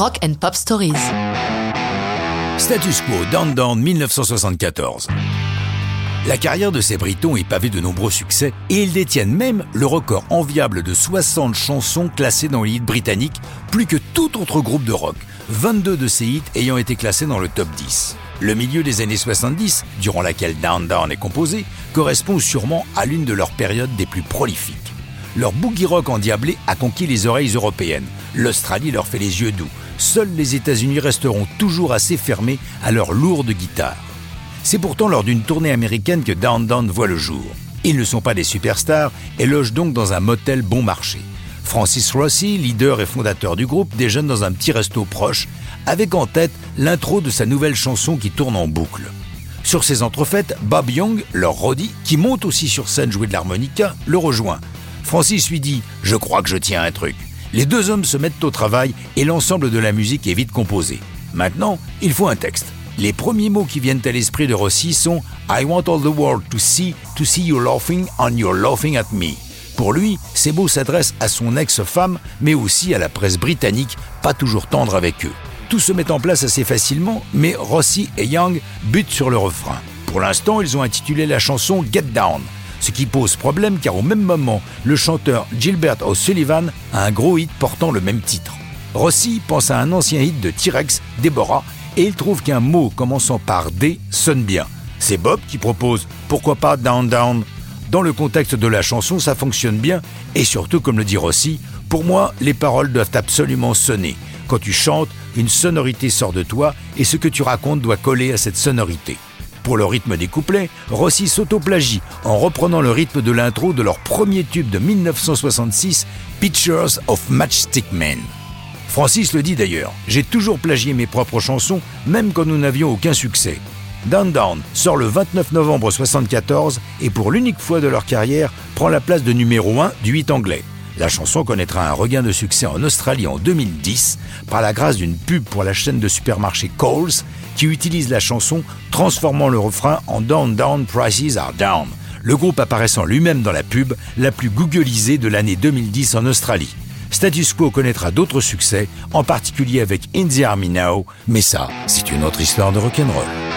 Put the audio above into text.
Rock and Pop Stories. Status quo Down Down 1974. La carrière de ces Britons est pavée de nombreux succès et ils détiennent même le record enviable de 60 chansons classées dans les hits britanniques, plus que tout autre groupe de rock, 22 de ces hits ayant été classés dans le top 10. Le milieu des années 70, durant laquelle Down Down est composé, correspond sûrement à l'une de leurs périodes des plus prolifiques. Leur boogie rock endiablé a conquis les oreilles européennes. L'Australie leur fait les yeux doux. Seuls les États-Unis resteront toujours assez fermés à leur lourde guitare. C'est pourtant lors d'une tournée américaine que Down Down voit le jour. Ils ne sont pas des superstars et logent donc dans un motel bon marché. Francis Rossi, leader et fondateur du groupe, déjeune dans un petit resto proche, avec en tête l'intro de sa nouvelle chanson qui tourne en boucle. Sur ces entrefaites, Bob Young, leur Roddy, qui monte aussi sur scène jouer de l'harmonica, le rejoint. Francis lui dit Je crois que je tiens un truc. Les deux hommes se mettent au travail et l'ensemble de la musique est vite composé. Maintenant, il faut un texte. Les premiers mots qui viennent à l'esprit de Rossi sont I want all the world to see, to see you laughing and you're laughing at me. Pour lui, ces mots s'adressent à son ex-femme, mais aussi à la presse britannique, pas toujours tendre avec eux. Tout se met en place assez facilement, mais Rossi et Young butent sur le refrain. Pour l'instant, ils ont intitulé la chanson Get Down, ce qui pose problème car au même moment, le chanteur Gilbert O'Sullivan a un gros hit portant le même titre. Rossi pense à un ancien hit de T-Rex, Deborah, et il trouve qu'un mot commençant par D sonne bien. C'est Bob qui propose Pourquoi pas Down Down? Dans le contexte de la chanson, ça fonctionne bien, et surtout, comme le dit Rossi, pour moi, les paroles doivent absolument sonner. Quand tu chantes, une sonorité sort de toi, et ce que tu racontes doit coller à cette sonorité. Pour le rythme des couplets, Rossi s'autoplagie en reprenant le rythme de l'intro de leur premier tube de 1966, Pictures of Matchstick Men. Francis le dit d'ailleurs, j'ai toujours plagié mes propres chansons, même quand nous n'avions aucun succès. Down Down sort le 29 novembre 1974 et pour l'unique fois de leur carrière prend la place de numéro 1 du 8 anglais. La chanson connaîtra un regain de succès en Australie en 2010 par la grâce d'une pub pour la chaîne de supermarché Coles qui utilise la chanson transformant le refrain en Down Down Prices Are Down. Le groupe apparaissant lui-même dans la pub la plus googlisée de l'année 2010 en Australie. Status Quo connaîtra d'autres succès, en particulier avec In the Army Now, mais ça, c'est une autre histoire de rock'n'roll.